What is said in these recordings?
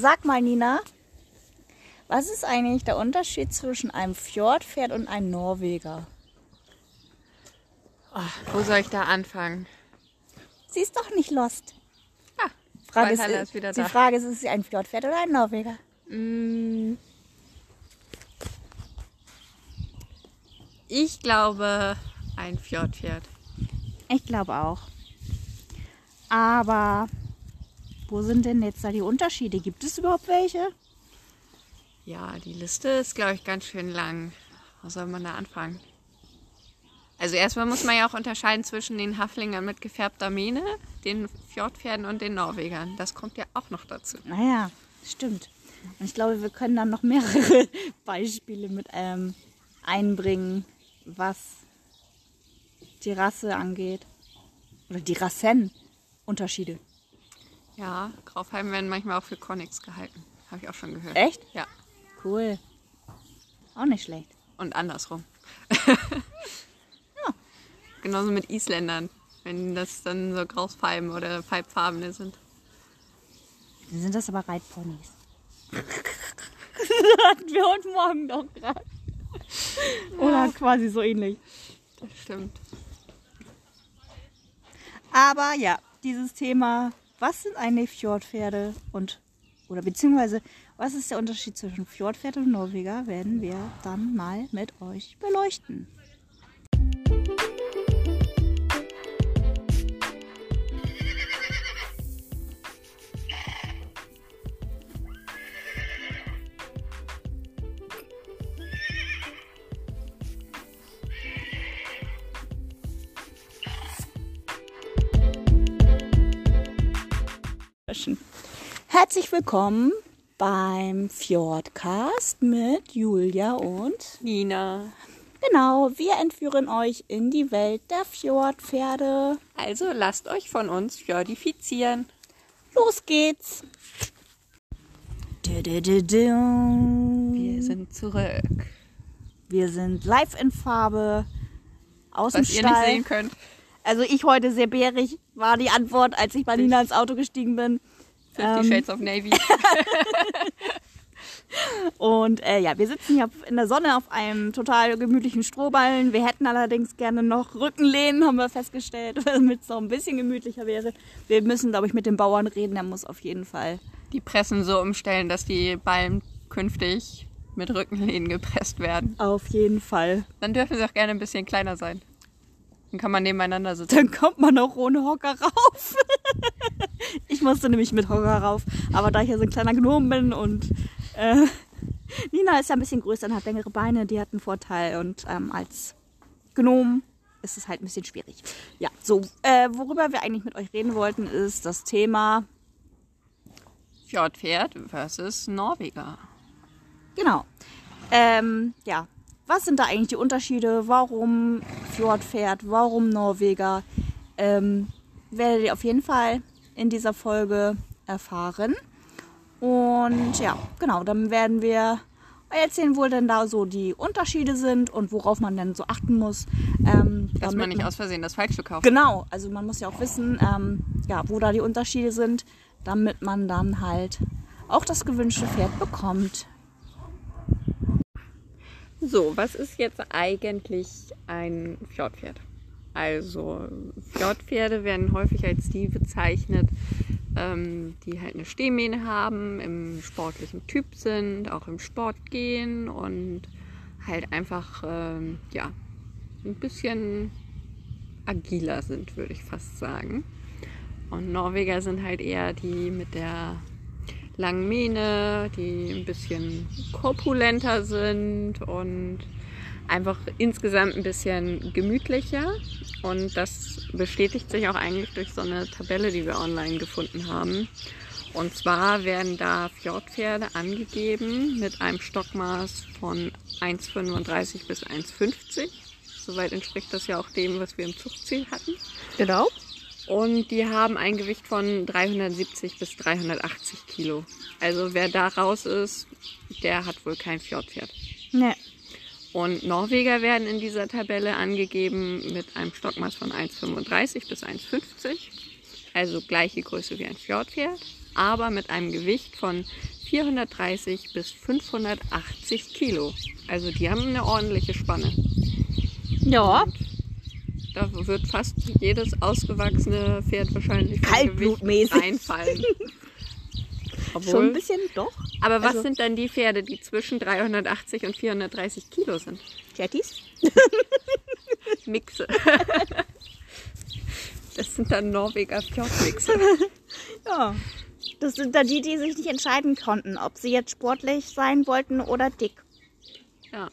Sag mal, Nina, was ist eigentlich der Unterschied zwischen einem Fjordpferd und einem Norweger? Oh, wo soll ich da anfangen? Sie ist doch nicht lost. Ah, Frage ist, ist wieder die da. Frage ist, ist sie ein Fjordpferd oder ein Norweger? Mm. Ich glaube, ein Fjordpferd. Ich glaube auch. Aber wo sind denn jetzt da die Unterschiede? Gibt es überhaupt welche? Ja, die Liste ist, glaube ich, ganz schön lang. Wo soll man da anfangen? Also erstmal muss man ja auch unterscheiden zwischen den Haflingern mit gefärbter Mähne, den Fjordpferden und den Norwegern. Das kommt ja auch noch dazu. Naja, stimmt. Und ich glaube, wir können dann noch mehrere Beispiele mit ähm, einbringen, was die Rasse angeht. Oder die Rassen. Unterschiede. Ja, Graufheim werden manchmal auch für Konix gehalten. Habe ich auch schon gehört. Echt? Ja. Cool. Auch nicht schlecht. Und andersrum. Genauso mit Isländern, wenn das dann so Grauspalmen oder Pfeifarbene sind. Dann sind das aber Reitponys. Hatten wir heute Morgen doch gerade. Oder quasi so ähnlich. Das stimmt. Aber ja, dieses Thema, was sind eigentlich Fjordpferde und oder beziehungsweise was ist der Unterschied zwischen Fjordpferd und Norweger, werden wir dann mal mit euch beleuchten. Herzlich willkommen beim Fjordcast mit Julia und Nina. genau, wir entführen euch in die Welt der Fjordpferde. Also lasst euch von uns fjordifizieren. Los geht's! Wir sind zurück. Wir sind live in Farbe aus dem Was ihr nicht Stall. sehen könnt. Also ich heute sehr bärig war die Antwort, als ich bei Nina ins Auto gestiegen bin. Fifty Ähm. Shades of Navy. Und äh, ja, wir sitzen hier in der Sonne auf einem total gemütlichen Strohballen. Wir hätten allerdings gerne noch Rückenlehnen, haben wir festgestellt, damit es noch ein bisschen gemütlicher wäre. Wir müssen, glaube ich, mit dem Bauern reden. Der muss auf jeden Fall. Die Pressen so umstellen, dass die Ballen künftig mit Rückenlehnen gepresst werden. Auf jeden Fall. Dann dürfen sie auch gerne ein bisschen kleiner sein. Dann kann man nebeneinander sitzen. Dann kommt man auch ohne Hocker rauf. ich musste nämlich mit Hocker rauf. Aber da ich ja so ein kleiner Gnom bin und äh, Nina ist ja ein bisschen größer und hat längere Beine, die hat einen Vorteil. Und ähm, als Gnom ist es halt ein bisschen schwierig. Ja, so, äh, worüber wir eigentlich mit euch reden wollten, ist das Thema, Fjordpferd versus Norweger. genau, ähm, ja, was sind da eigentlich die Unterschiede? Warum Fjordpferd? Warum Norweger? Ähm, werdet ihr auf jeden Fall in dieser Folge erfahren. Und ja, genau, dann werden wir euch erzählen, wo denn da so die Unterschiede sind und worauf man denn so achten muss. Ähm, Dass damit man nicht aus Versehen das Falsche kauft. Genau, also man muss ja auch wissen, ähm, ja, wo da die Unterschiede sind, damit man dann halt auch das gewünschte Pferd bekommt. So, was ist jetzt eigentlich ein Fjordpferd? Also, Fjordpferde werden häufig als die bezeichnet, ähm, die halt eine Stehmähne haben, im sportlichen Typ sind, auch im Sport gehen und halt einfach, ähm, ja, ein bisschen agiler sind, würde ich fast sagen. Und Norweger sind halt eher die mit der langen Mähne, die ein bisschen korpulenter sind und einfach insgesamt ein bisschen gemütlicher. Und das bestätigt sich auch eigentlich durch so eine Tabelle, die wir online gefunden haben. Und zwar werden da Fjordpferde angegeben mit einem Stockmaß von 1,35 bis 1,50. Soweit entspricht das ja auch dem, was wir im Zuchtziel hatten. Genau. Und die haben ein Gewicht von 370 bis 380 Kilo. Also wer da raus ist, der hat wohl kein Fjordpferd. Ne. Und Norweger werden in dieser Tabelle angegeben mit einem Stockmaß von 1,35 bis 1,50. Also gleiche Größe wie ein Fjordpferd. aber mit einem Gewicht von 430 bis 580 Kilo. Also die haben eine ordentliche Spanne. Ja, Da wird fast jedes ausgewachsene Pferd wahrscheinlich Kaltblutmäßig. Gewicht reinfallen. schon ein Obwohl, bisschen doch. aber was also- sind dann die Pferde, die zwischen 380 und 430 Kilo sind? Jetties? Mixe. Das sind dann Norweger Fjordmixe. Ja. Das sind da die, die sich nicht entscheiden konnten, ob sie jetzt sportlich sein wollten oder dick. Ja.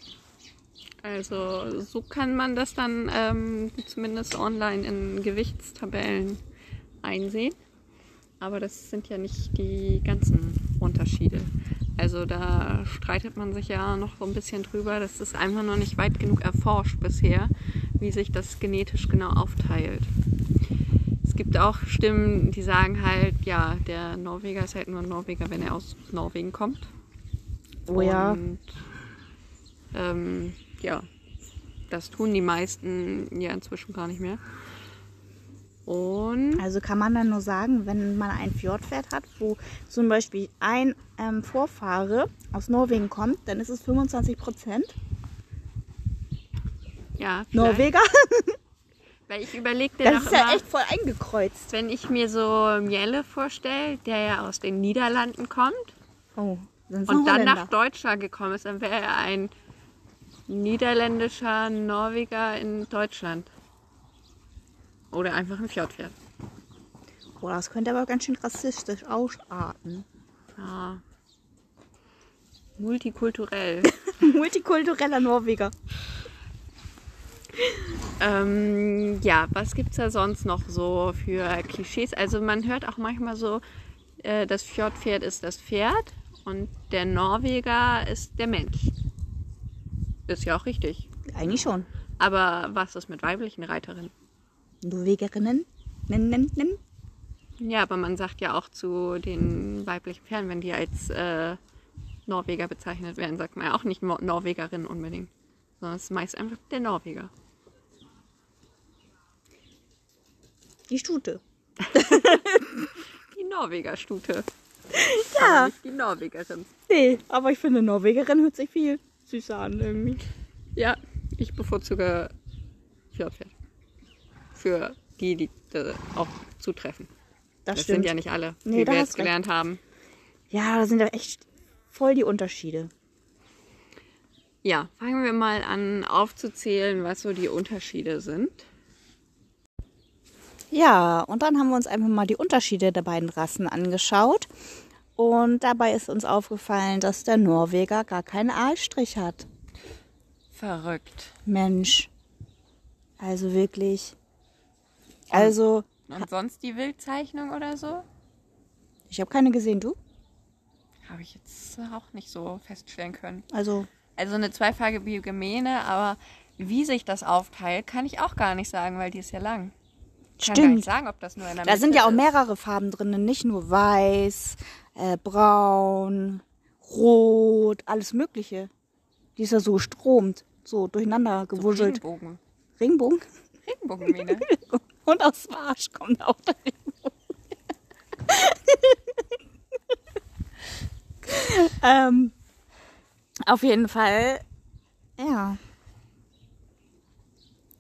Also so kann man das dann ähm, zumindest online in Gewichtstabellen einsehen. Aber das sind ja nicht die ganzen Unterschiede. Also da streitet man sich ja noch so ein bisschen drüber. Das ist einfach noch nicht weit genug erforscht bisher, wie sich das genetisch genau aufteilt. Es gibt auch Stimmen, die sagen halt, ja, der Norweger ist halt nur ein Norweger, wenn er aus Norwegen kommt. Oh ja. Und ähm, ja, das tun die meisten ja inzwischen gar nicht mehr. Und Also kann man dann nur sagen, wenn man ein Fjordpferd hat, wo zum Beispiel ein ähm, Vorfahre aus Norwegen kommt, dann ist es 25 Prozent ja, vielleicht- Norweger. Weil ich überlegte Das noch ist ja immer, echt voll eingekreuzt. wenn ich mir so Miele vorstelle, der ja aus den Niederlanden kommt Oh, und dann nach Deutschland gekommen ist, dann wäre er ein niederländischer Norweger in Deutschland. Oder einfach ein Fjordpferd. Boah, das könnte aber ganz schön rassistisch ausarten. Ja. Multikulturell. Multikultureller Norweger. Ähm, ja, was gibt es da sonst noch so für Klischees? Also man hört auch manchmal so, äh, das Fjordpferd ist das Pferd und der Norweger ist der Mensch. Ist ja auch richtig. Eigentlich schon. Aber was ist mit weiblichen Reiterinnen? Norwegerinnen. Nen, nen, nen. Ja, aber man sagt ja auch zu den weiblichen Pferden, wenn die als äh, Norweger bezeichnet werden, sagt man ja auch nicht Nor- Norwegerin unbedingt. Sondern es ist meist einfach der Norweger. Die Stute. Die Norwegerstute. Ja. Aber nicht die Norwegerin. Nee, aber ich finde, Norwegerin hört sich viel süßer an irgendwie. Ja, ich bevorzuge Fjordpferd. Für die, die äh, auch zutreffen. Das, Das stimmt. sind ja nicht alle, Nee, wie da wir jetzt recht. gelernt haben. ja, da sind ja echt voll die Unterschiede. Ja, fangen wir mal an aufzuzählen, was so die Unterschiede sind. Ja, und dann haben wir uns einfach mal die Unterschiede der beiden Rassen angeschaut. Und dabei ist uns aufgefallen, dass der Norweger gar keinen Aalstrich hat. Verrückt. Mensch. Also wirklich. Also, Und sonst die Wildzeichnung oder so? ich habe keine gesehen, du? Habe ich jetzt auch nicht so feststellen können. Also, Also eine zweifarbige Gemäne, aber wie sich das aufteilt, kann ich auch gar nicht sagen, weil die ist ja lang. Ich kann gar nicht sagen, ob das nur in der Da Mitte sind ja auch ist. mehrere Farben drin, nicht nur weiß, äh, braun, rot, alles Mögliche. Die ist ja so stromt, so durcheinander So gewuschelt. Regenbogen. Regenbogen. Regenbogenmähne. Und aus Warsch kommt auch der Regenbogen. ähm, auf jeden Fall, ja.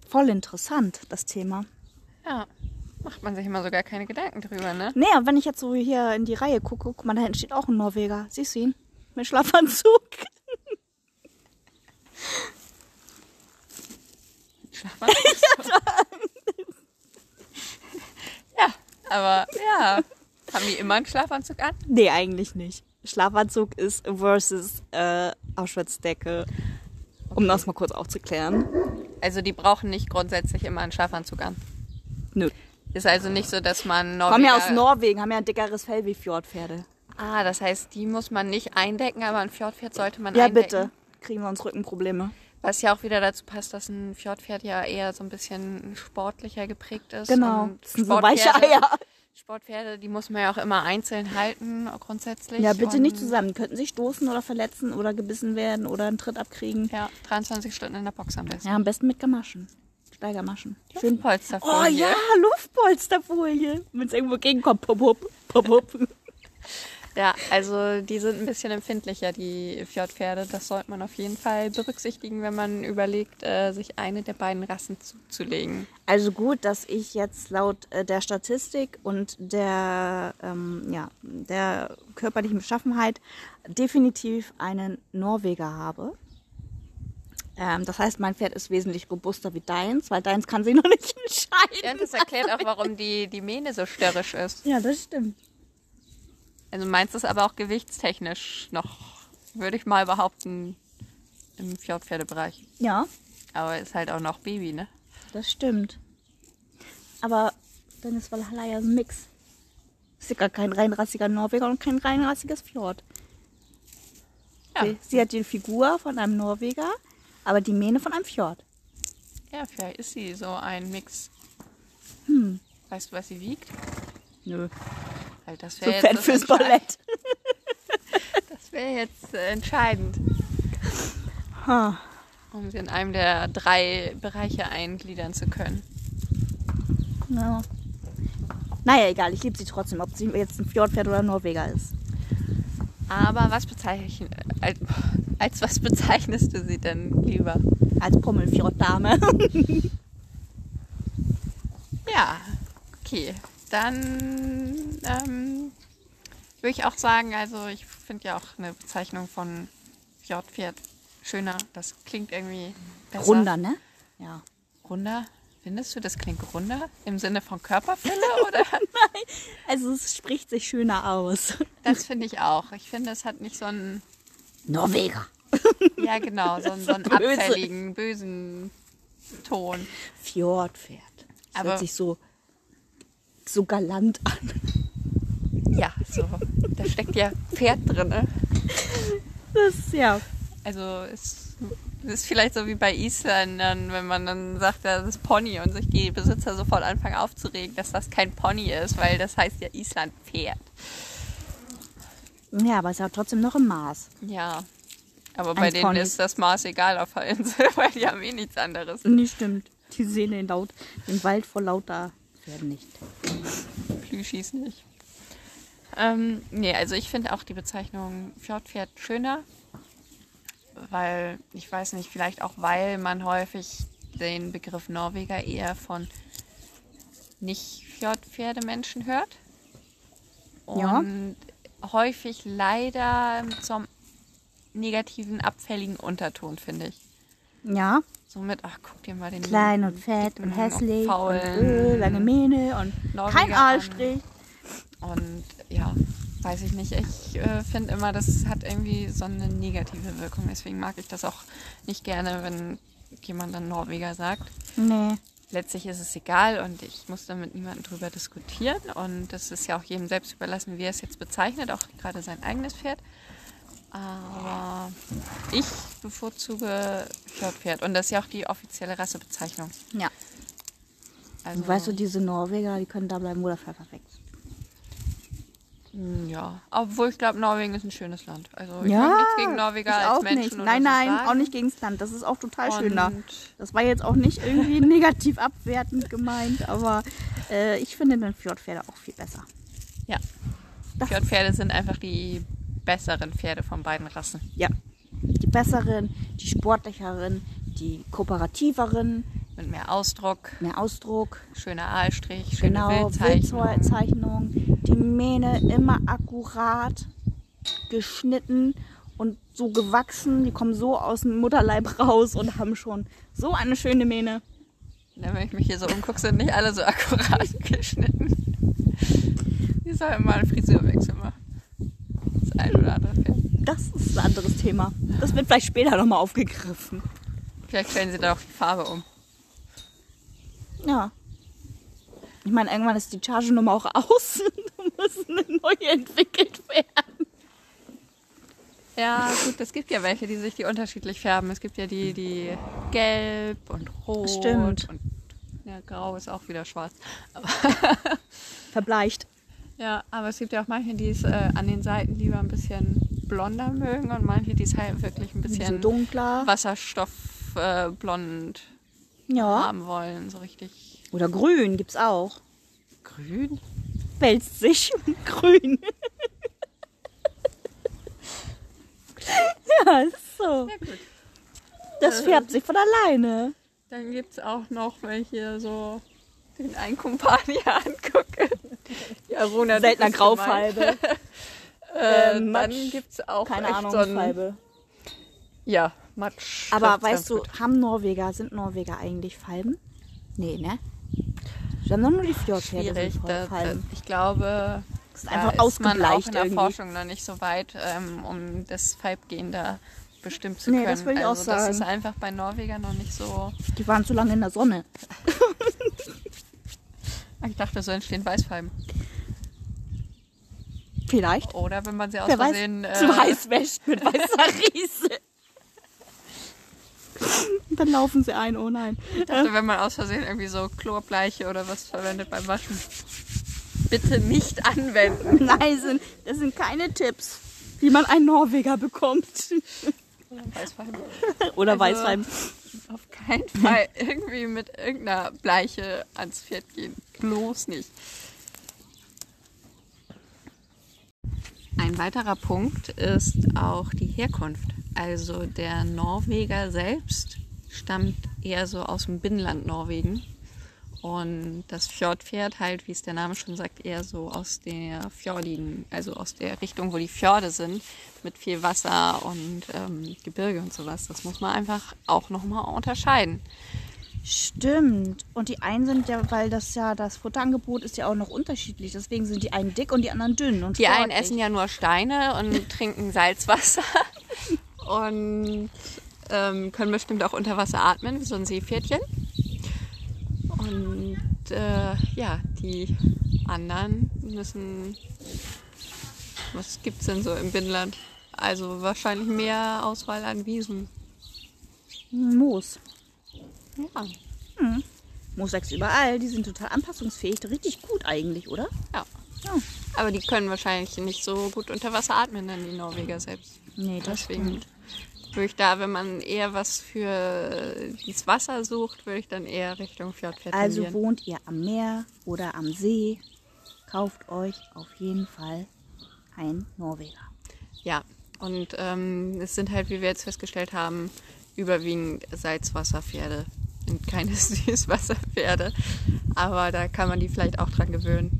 Voll interessant, das Thema. ja. Macht man sich immer so gar keine Gedanken drüber, ne? Nee, und wenn ich jetzt so hier in die Reihe gucke, guck mal, da hinten steht auch ein Norweger. Siehst du ihn? Mit Schlafanzug. Schlafmann. ja, aber ja. Haben die immer einen Schlafanzug an? Nee, eigentlich nicht. Schlafanzug ist versus äh, Auschwitzdecke. Um das mal kurz aufzuklären. Also die brauchen nicht grundsätzlich immer einen Schlafanzug an. Nö. Ist also nicht so, dass man Norweger... Kommen ja aus Norwegen, haben ja ein dickeres Fell wie Fjordpferde. Ah, das heißt, die muss man nicht eindecken, aber ein Fjordpferd sollte man Ja, eindecken. bitte. Kriegen wir uns Rückenprobleme. Was ja auch wieder dazu passt, dass ein Fjordpferd ja eher so ein bisschen sportlicher geprägt ist. Genau. Und Das sind so weiche Sportpferde- Eier. Sportpferde, die muss man ja auch immer einzeln halten, grundsätzlich. Ja, bitte Und, nicht zusammen. Könnten sich stoßen oder verletzen oder gebissen werden oder einen Tritt abkriegen. Ja, 23 Stunden in der Box am besten. Ja, am besten mit Gamaschen. Steigermaschen. Schön. Luftpolsterfolie. Oh ja, Luftpolsterfolie. Wenn es irgendwo gegenkommt, pop, pop, pop, pop. Ja, also die sind ein bisschen empfindlicher, die Fjordpferde. Das sollte man auf jeden Fall berücksichtigen, wenn man überlegt, äh, sich eine der beiden Rassen zuzulegen. Also gut, dass ich jetzt laut äh, der Statistik und der, ähm, ja, der körperlichen Beschaffenheit definitiv einen Norweger habe. Ähm, das heißt, mein Pferd ist wesentlich robuster wie deins, weil deins kann sich noch nicht entscheiden. Ja, das erklärt auch, warum die, die Mähne so störrisch ist. Ja, das stimmt. Also meins ist aber auch gewichtstechnisch noch, würde ich mal behaupten, im Fjordpferdebereich. Ja, Aber ist halt auch noch Baby, ne? das stimmt. Aber dann ist Valhalla ja ein Mix. Ist ja gar kein reinrassiger Norweger und kein reinrassiges Fjord. Ja, Sie, sie hat die Figur von einem Norweger, aber die Mähne von einem Fjord. ja vielleicht ist sie so ein Mix. Hm. Weißt du, was sie wiegt? Nö. Weil das wäre fett jetzt, das fürs Ballett. Das wäre jetzt äh, entscheidend, Ha. um sie in einem der drei Bereiche eingliedern zu können. Ja. Naja, egal, ich liebe sie trotzdem, ob sie jetzt ein Fjordpferd oder ein Norweger ist. Aber was bezeichn als, als was bezeichnest du sie denn lieber? Als Pommelfjorddame. Ja, okay. Dann ähm, würde ich auch sagen, also ich finde ja auch eine Bezeichnung von Fjordpferd schöner. Das klingt irgendwie besser. Runder, ne? Ja. Runder? Findest du, das klingt runder? Im Sinne von Körperfülle oder? Also es spricht sich schöner aus. Das finde ich auch. Ich finde, es hat nicht so einen, Norweger. ja genau, so einen, so einen Böse. abfälligen, bösen Ton. Fjordpferd. Das Aber- hört sich so, so galant an. Ja, so. Da steckt ja Pferd drin. Ne? Das, ja. Also es ist vielleicht so wie bei Isländern, wenn man dann sagt, das ist Pony und sich die Besitzer sofort anfangen aufzuregen, dass das kein Pony ist, weil das heißt ja Islandpferd. Ja, aber es ist ja trotzdem noch im Maß. Ja. Aber bei Ein denen Pony. ist das Maß egal auf der Insel, weil die haben eh nichts anderes. Nee, stimmt. Die sehen den, laut, den Wald vor lauter Pferden nicht. Plüschis nicht. Ähm, nee, also ich finde auch die Bezeichnung Fjordpferd schöner, weil, ich weiß nicht, vielleicht auch weil man häufig den Begriff Norweger eher von nicht Fjordpferdemenschen hört. Ja. Und häufig leider zum negativen, abfälligen Unterton, finde ich. Ja, Somit, ach, guck dir mal den klein und fett und hässlich und faulen öh, lange Mähne und Norweger kein. Aalstrich. Und ja, weiß ich nicht. Ich äh, finde immer, das hat irgendwie so eine negative Wirkung. Deswegen mag ich das auch nicht gerne, wenn jemand dann Norweger sagt. Nee. Letztlich ist es egal und ich muss da mit niemandem drüber diskutieren. Und das ist ja auch jedem selbst überlassen, wie er es jetzt bezeichnet, auch gerade sein eigenes Pferd. Aber ich bevorzuge Fjordpferd. Und das ist ja auch die offizielle Rassebezeichnung. Ja. Also, Und weißt du, diese Norweger, die können da bleiben, wo der Pfeffer wächst. Ja, obwohl ich glaube, Norwegen ist ein schönes Land. Also ich ja, habe nichts gegen Norweger ich als auch Menschen. nicht. oder Nein, nein, sagen. auch nicht gegen das Land. Das ist auch total schön da. Und Das war jetzt auch nicht irgendwie negativ abwertend gemeint, aber äh, ich finde den Fjordpferde auch viel besser. Ja, Das, Fjordpferde sind einfach die besseren Pferde von beiden Rassen. ja. Die besseren, die sportlicheren, die kooperativeren, Mit mehr Ausdruck, mehr Ausdruck, schöner Aalstrich, schöne genau, Wildzeichnung. Wildzeichnung, die Mähne immer akkurat geschnitten und so gewachsen. Die kommen so aus dem Mutterleib raus und haben schon so eine schöne Mähne. Ja, Wenn ich mich hier so umgucke, sind nicht alle so akkurat geschnitten. Die sollen mal einen Frisurwechsel machen. Das ein oder andere Pferd. Das ist ein anderes Thema. Das wird vielleicht später nochmal aufgegriffen. Vielleicht stellen sie da auch die Farbe um. Ja. Ich meine, irgendwann ist die Chargenummer auch aus. da muss eine neue entwickelt werden. Ja, gut, es gibt ja welche, die sich die unterschiedlich färben. Es gibt ja die, die gelb und rot Stimmt. und ja, grau ist auch wieder schwarz. Aber, Verbleicht. Ja, aber es gibt ja auch manche, die es äh, an den Seiten lieber ein bisschen blonder mögen und manche, die es halt wirklich ein bisschen so dunkler, wasserstoffblond äh, ja. haben wollen, so richtig. Oder grün gibt es auch. Grün? Wälzt sich grün. ja, ist so. Ja, das färbt äh. sich von alleine. Dann gibt es auch noch welche so den einen Kumpan hier angucke. Ja, Rona, Seltener. Graufalbe. Äh, Ähm, dann gibt es auch Keine Ahnung, so Falbe. Ja, Matsch. Aber weißt du, gut. haben Norweger, sind Norweger eigentlich Falben? Nee, ne? Wir haben doch nur die Fjordpferde Da, da, Falben. ich glaube, Das ist da einfach ist man auch in der irgendwie. Forschung noch nicht so weit, ähm, um das Falbgehen da bestimmt zu Nee, können. das würde ich auch also das ist sagen. einfach bei Norwegern noch nicht so. Die waren zu lange in der Sonne. Ich dachte, so entstehen Weißfalben. Vielleicht. Oder wenn man sie aus Wer weiß, Versehen. äh, zu heiß wäscht mit weißer Riese. Dann laufen sie ein, oh nein. Ich dachte, wenn man aus Versehen irgendwie so Chlorbleiche oder was verwendet beim Waschen. Bitte nicht anwenden. Nein, sind, das sind keine Tipps, wie man einen Norweger bekommt. Weißfalben. Oder Also- Weißwein. Auf keinen Fall irgendwie mit irgendeiner Bleiche ans Pferd gehen. Bloß nicht. Ein weiterer Punkt ist auch die Herkunft. Also der Norweger selbst stammt eher so aus dem Binnenland Norwegen. Und das Fjordpferd halt, wie es der Name schon sagt, eher so aus der Fjordigen, also aus der Richtung, wo die Fjorde sind, mit viel Wasser und ähm, Gebirge und sowas. Das muss man einfach auch nochmal unterscheiden. Stimmt. Und die einen sind ja, weil das ja, das Futterangebot ist ja auch noch unterschiedlich. Deswegen sind die einen dick und die anderen dünn. Und Die einen sportlich. essen ja nur Steine und trinken Salzwasser und ähm, können bestimmt auch unter Wasser atmen, wie so ein Seepferdchen. Und äh, ja, die anderen müssen. Was gibt's denn so im Binnenland? Also wahrscheinlich mehr Auswahl an Wiesen. Moos. Ja, Moos wächst überall. Die sind total anpassungsfähig. Richtig gut eigentlich, oder? ja. Ja. Aber die können wahrscheinlich nicht so gut unter Wasser atmen, dann die Norweger selbst. Nee, das Deswegen stimmt. Würde ich da, wenn man eher was für das Wasser sucht, würde ich dann eher Richtung Also tendieren. wohnt ihr am Meer oder am See, kauft euch auf jeden Fall ein Norweger. Ja, und ähm, es sind halt, wie wir jetzt festgestellt haben, überwiegend Salzwasserpferde und keine Süßwasserpferde. Aber da kann man die vielleicht auch dran gewöhnen.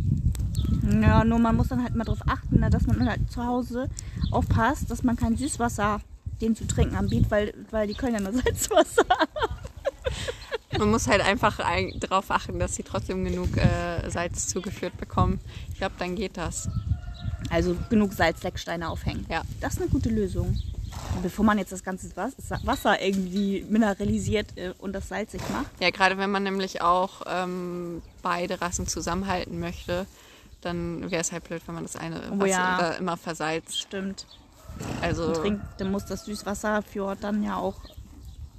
Ja, nur man muss dann halt mal darauf achten, ne, dass man halt zu Hause aufpasst, dass man kein Süßwasser denen zu trinken anbietet, weil, weil die können ja nur Salzwasser. Man muss halt einfach ein, darauf achten, dass sie trotzdem genug äh, Salz zugeführt bekommen. Ich glaube, dann geht das. Also genug Salzlecksteine aufhängen. Ja. Das ist eine gute Lösung. Bevor man jetzt das ganze Was- Wasser irgendwie mineralisiert äh, und das salzig macht. Ja, gerade wenn man nämlich auch ähm, beide Rassen zusammenhalten möchte, dann wäre es halt blöd, wenn man das eine Oh Wasser ja. immer versalzt. Stimmt. Also Trinkt, dann muss das Süßwasserfjord dann ja auch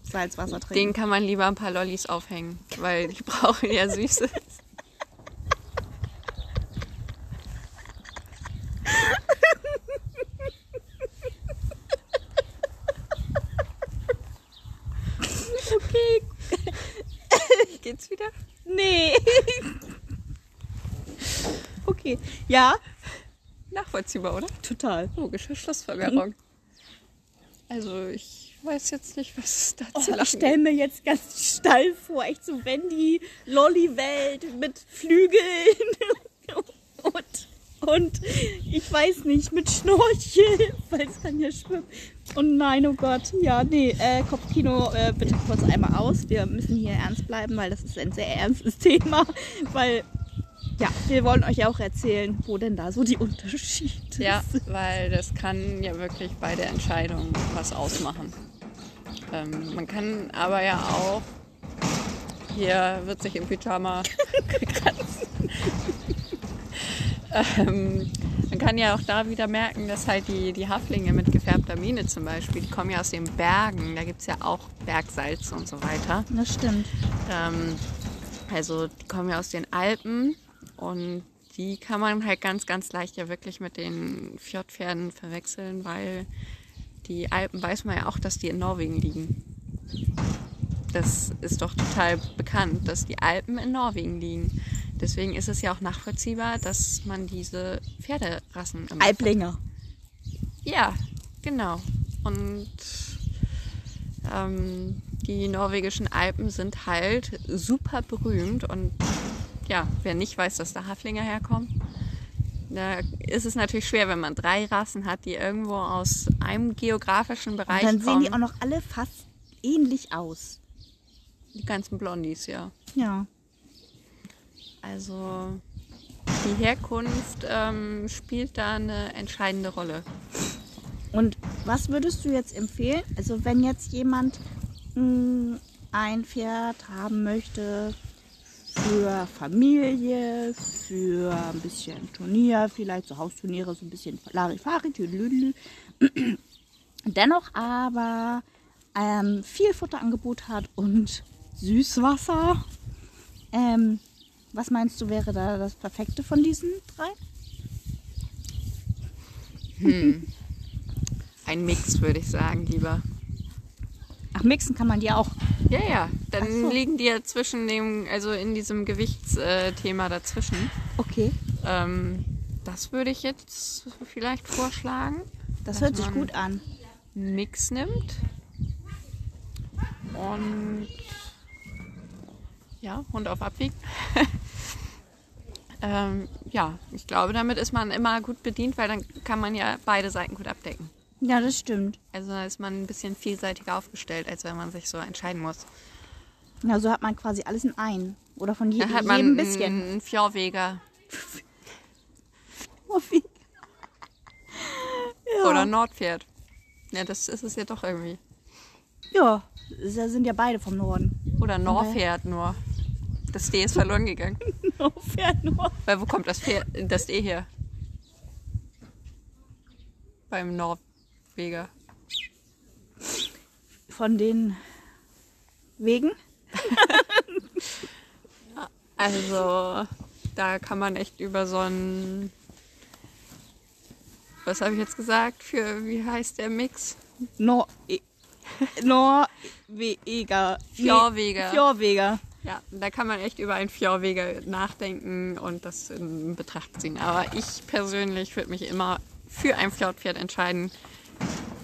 Salzwasser den trinken. kann man lieber ein paar Lollis aufhängen, weil die brauchen ja Süßes. Okay. Geht's wieder? Nee. okay. Ja, Nachvollziehbar, oder? total. Logische Schlussfolgerung. Also ich weiß jetzt nicht, was es da Oh, zu ich stelle mir jetzt ganz Stall vor, echt so Wendy, Lolli-Welt mit Flügeln und, und ich weiß nicht, mit Schnorchel, weil es kann ja schwimmen. Oh nein, oh Gott. Ja, nee, äh, Kopfkino äh, bitte kurz einmal aus. Wir müssen hier ernst bleiben, weil das ist ein sehr ernstes Thema. Weil, ja, wir wollen euch ja auch erzählen, wo denn da so die Unterschiede Ja, sind. weil das kann ja wirklich bei der Entscheidung was ausmachen. Ähm, man kann aber ja auch, hier wird sich im Pyjama gekratzt. ähm, man kann ja auch da wieder merken, dass halt die, die Haflinge mit gefärbter Mine zum Beispiel, die kommen ja aus den Bergen, da gibt es ja auch Bergsalz und so weiter. Das stimmt. Ähm, also die kommen ja aus den Alpen und die kann man halt ganz, ganz leicht ja wirklich mit den Fjordpferden verwechseln, weil die Alpen weiß man ja auch, dass die in Norwegen liegen. Das ist doch total bekannt, dass die Alpen in Norwegen liegen. Deswegen ist es ja auch nachvollziehbar, dass man diese Pferderassen Alblinger. ja, genau. und ähm, die norwegischen Alpen sind halt super berühmt und ja, wer nicht weiß, dass da Haflinger herkommen, da ist es natürlich schwer, wenn man drei Rassen hat, die irgendwo aus einem geografischen Bereich Und dann kommen. sehen die auch noch alle fast ähnlich aus. die ganzen Blondies, ja. Ja. Also die Herkunft ähm, spielt da eine entscheidende Rolle. Und was würdest du jetzt empfehlen? Also wenn jetzt jemand mh, ein Pferd haben möchte für Familie, für ein bisschen Turnier, vielleicht so Hausturniere, so ein bisschen Larifari, tüdelüdelü. dennoch aber ähm, viel Futterangebot hat und Süßwasser. Ähm, was meinst du, wäre da das Perfekte von diesen drei? Ein Mix, würde ich sagen, lieber. Ach, mixen kann man die auch. Ja, ja. Dann so. liegen die ja zwischen dem, also in diesem Gewichtsthema dazwischen. Okay, Ähm, das würde ich jetzt vielleicht vorschlagen. das hört sich gut an. Mix nimmt. Und ja, Hund auf Abwiegen. ähm, ja, ich glaube, damit ist man immer gut bedient, weil dann kann man ja beide Seiten gut abdecken. Ja, das stimmt. Also da ist man ein bisschen vielseitiger aufgestellt, als wenn man sich so entscheiden muss. Ja, so hat man quasi alles in einen. Oder von je Dann hat jedem man ein bisschen. einen Fjordweger wie- ja. oder ein Nordpferd. Ja, das ist es ja doch irgendwie. ja, da sind ja beide vom Norden. Oder Norpferd nur. Das D ist verloren gegangen. No, Pferd nur. Weil wo kommt das, Pferd, das D her? Beim Norweger. Von den Wegen. Also, da kann man echt über so ein. Was habe ich jetzt gesagt? Für wie heißt der Mix? Nor e Norweger. Fjordweger. Fjordweger. Ja, da kann man echt über einen Fjordweger nachdenken und das in Betracht ziehen. Aber ich persönlich würde mich immer für ein Fjordpferd entscheiden.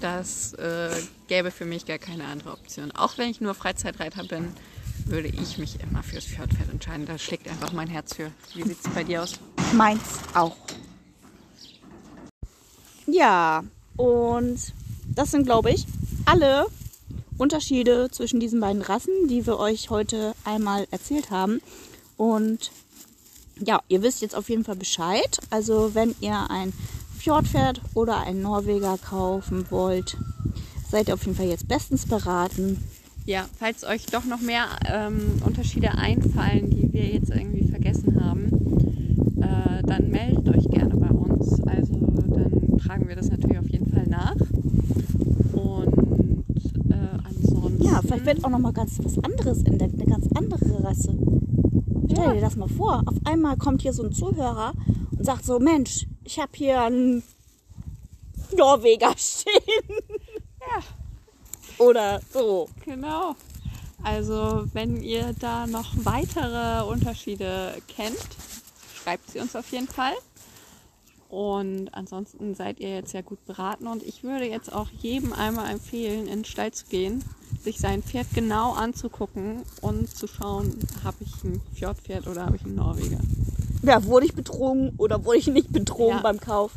Das äh, gäbe für mich gar keine andere Option. Auch wenn ich nur Freizeitreiter bin, würde ich mich immer fürs Fjordpferd entscheiden. Da schlägt einfach mein Herz für. Wie sieht es bei dir aus? Meins auch. Ja, und das sind, glaube ich, alle Unterschiede zwischen diesen beiden Rassen, die wir euch heute einmal erzählt haben. Und ja, ihr wisst jetzt auf jeden Fall Bescheid. Also wenn ihr ein Fjordpferd oder ein Norweger kaufen wollt, seid ihr auf jeden Fall jetzt bestens beraten. Ja, falls euch doch noch mehr ähm, Unterschiede einfallen, die wir jetzt irgendwie vergessen haben, äh, dann meldet euch gerne bei uns. Also dann tragen wir das natürlich auf jeden Fall nach. Und äh, ansonsten. Ja, vielleicht wird auch noch mal ganz was anderes entdeckt, eine ganz andere Rasse. Stell Ja. dir das mal vor. Auf einmal kommt hier so ein Zuhörer und sagt so, Mensch, ich habe hier einen Norweger stehen. Ja. Oder so. Genau. Also, wenn ihr da noch weitere Unterschiede kennt, schreibt sie uns auf jeden Fall. Und ansonsten seid ihr jetzt ja gut beraten. Und ich würde jetzt auch jedem einmal empfehlen, in den Stall zu gehen, sich sein Pferd genau anzugucken und zu schauen, habe ich ein Fjordpferd oder habe ich einen Norweger. Ja, wurde ich betrogen oder wurde ich nicht betrogen Ja. beim Kauf?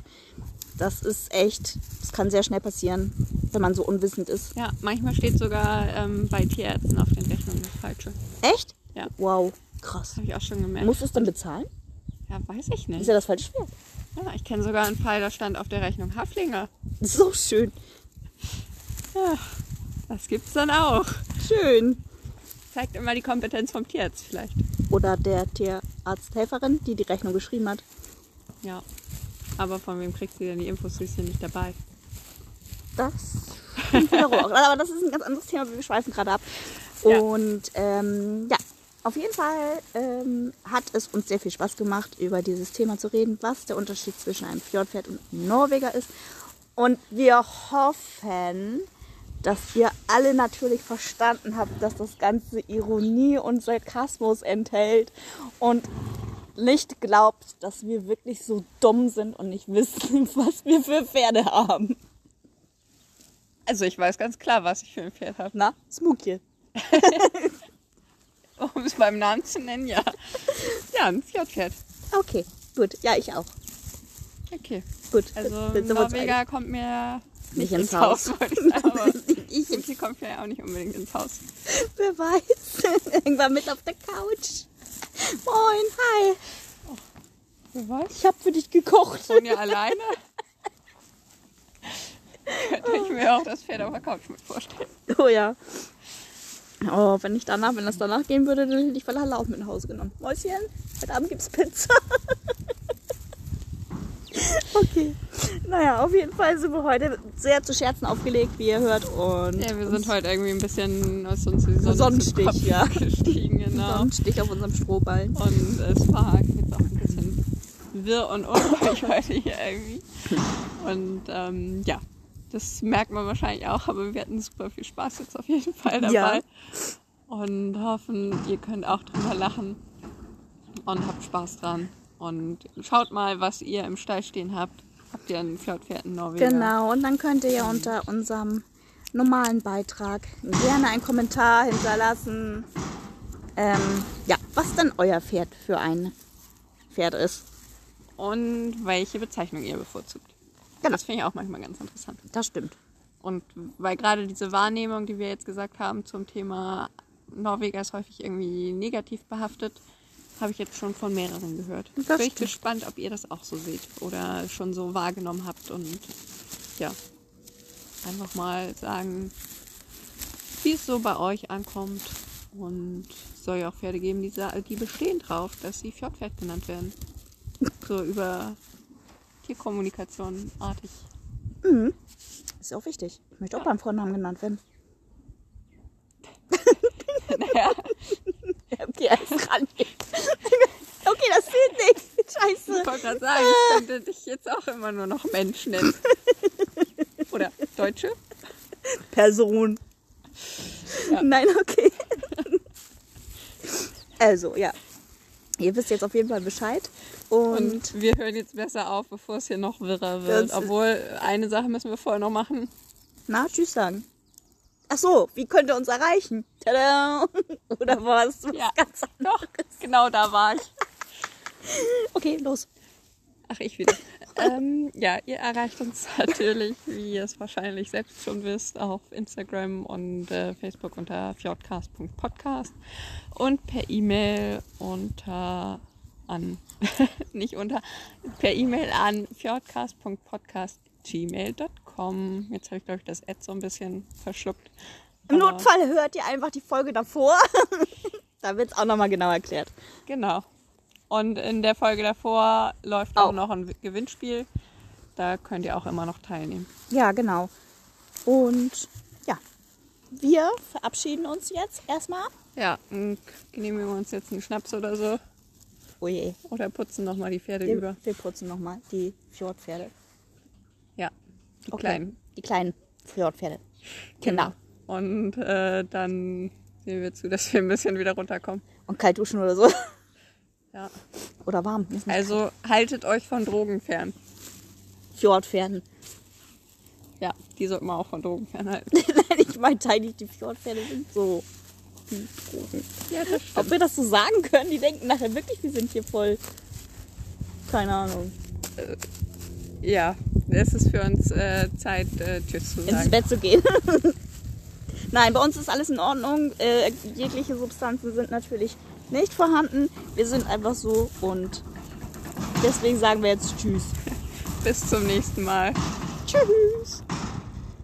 Das ist echt, das kann sehr schnell passieren, wenn man so unwissend ist. Ja, manchmal steht sogar ähm, bei Tierärzten auf den Rechnungen das Falsche. Echt? Ja. Wow, krass. Habe ich auch schon gemerkt. Musst du es dann bezahlen? ja, weiß ich Ist nicht. ja das falsche Pferd. Ja, ich kenne sogar einen Fall, da stand auf der Rechnung Haflinger. So schön. Ja, das gibt's dann auch. Schön. Zeigt immer die Kompetenz vom Tierarzt vielleicht. Oder der Tierarzthelferin, die die Rechnung geschrieben hat. Ja. Aber von wem kriegt sie denn die Infos? Sie ist ja nicht dabei. Das stimmt wiederum auch. Aber das ist ein ganz anderes Thema, wir schweifen gerade ab. Ja. Und ähm, ja, auf jeden Fall ähm, hat es uns sehr viel Spaß gemacht, über dieses Thema zu reden, was der Unterschied zwischen einem Fjordpferd und einem Norweger ist. Und wir hoffen, dass ihr alle natürlich verstanden habt, dass das Ganze Ironie und Sarkasmus enthält und nicht glaubt, dass wir wirklich so dumm sind und nicht wissen, was wir für Pferde haben. Also ich weiß ganz klar, was ich für ein Pferd habe. Na, Smookie. Um es beim Namen zu nennen, ja. Ja, ein Fjordpferd. Okay, gut. Ja, ich auch. Okay. Gut. Also Norweger kommt mir Nicht nicht ins ins Haus, wollte ich. Aber Ich- und sie kommt ja auch nicht unbedingt ins Haus. Wer weiß. Irgendwann mit auf der Couch. Moin, hi. Wer weiß? Ich habe für dich gekocht. Wohnen ja alleine. Könnte ich mir auch das Pferd auf der Couch mit vorstellen. Oh ja. Oh, wenn ich danach, wenn das danach gehen würde, dann hätte ich Valhalla auch mit nach Hause genommen. Mäuschen, heute Abend gibt's Pizza. Okay. Naja, auf jeden Fall sind wir heute sehr zu Scherzen aufgelegt, wie ihr hört. Und Ja, wir sind heute irgendwie ein bisschen aus uns die Sonne Sonnenstich, ja. gestiegen. Genau. Sonnenstich auf unserem Strohballen. Und es war jetzt auch ein bisschen wirr und unruhig heute hier irgendwie. Und ähm, ja, das merkt man wahrscheinlich auch, aber wir hatten super viel Spaß jetzt auf jeden Fall dabei. Ja. Und hoffen, ihr könnt auch drüber lachen und habt Spaß dran. Und schaut mal, was ihr im Stall stehen habt. Habt ihr ein Fjordpferd in Norwegen? Genau, und dann könnt ihr ja unter unserem normalen Beitrag gerne einen Kommentar hinterlassen. Ähm, ja, was denn euer Pferd für ein Pferd ist. Und welche Bezeichnung ihr bevorzugt. Genau. Das finde ich auch manchmal ganz interessant. Das stimmt. Und weil gerade diese Wahrnehmung, die wir jetzt gesagt haben zum Thema Norweger ist häufig irgendwie negativ behaftet, habe ich jetzt schon von mehreren gehört. Das Bin ich stimmt. gespannt, ob ihr das auch so seht oder schon so wahrgenommen habt und ja, einfach mal sagen, wie es so bei euch ankommt. Und es soll ja auch Pferde geben, die, die bestehen drauf, dass sie Fjordpferd genannt werden. So über Tierkommunikation artig. Ist ja auch wichtig. Ich möchte auch beim Vornamen genannt werden. naja, Okay, alles ran. Okay, das zählt nicht. Scheiße. Ich wollte gerade sagen, ich könnte dich jetzt auch immer nur noch Mensch nennen. Oder Deutsche? Person. Ja. Nein, okay. Also, ja. Ihr wisst jetzt auf jeden Fall Bescheid. Und, Und wir hören jetzt besser auf, bevor es hier noch wirrer wird. Obwohl, eine Sache müssen wir vorher noch machen. na, tschüss sagen. Ach so, wie könnt ihr uns erreichen? Tada! Oder was? was Ja. Ganz Doch, genau da war ich. Okay, los. Ach, ich wieder. ähm, ja, ihr erreicht uns natürlich, wie ihr es wahrscheinlich selbst schon wisst, auf Instagram und äh, Facebook unter fjordcast.podcast und per E-Mail unter an nicht unter per E-Mail an fjordcast.podcast@gmail.com. Jetzt habe ich glaube ich das Ad so ein bisschen verschluckt. Im Notfall hört ihr einfach die Folge davor. da wird es auch nochmal genau erklärt. Genau. Und in der Folge davor läuft auch Auch. noch ein Gewinnspiel. Da könnt ihr auch immer noch teilnehmen. Ja, genau. Und ja, wir verabschieden uns jetzt erstmal. Ja, und genehmigen wir uns jetzt einen Schnaps oder so. Oh je. Oder putzen nochmal die Pferde Wir, über. wir putzen nochmal die Fjordpferde. Ja, die Okay. kleinen. Die kleinen Fjordpferde. Genau. Und äh, dann sehen wir zu, dass wir ein bisschen wieder runterkommen. Und kalt duschen oder so. Ja. Oder warm. Also haltet euch von Drogen fern. Fjordpferden. Ja, die sollten wir auch von Drogen fernhalten. Nein, ich meine eigentlich, die Fjordpferde sind so. Drogen. ja, das Ob wir das so sagen können, die denken nachher wirklich, wir sind hier voll. Keine Ahnung. Ja, es ist für uns äh, Zeit, äh, Tschüss zu Ins sagen. Bett zu gehen. Nein, bei uns ist alles in Ordnung. Äh, jegliche Substanzen sind natürlich nicht vorhanden. Wir sind einfach so und deswegen sagen wir jetzt Tschüss. Bis zum nächsten Mal. Tschüss.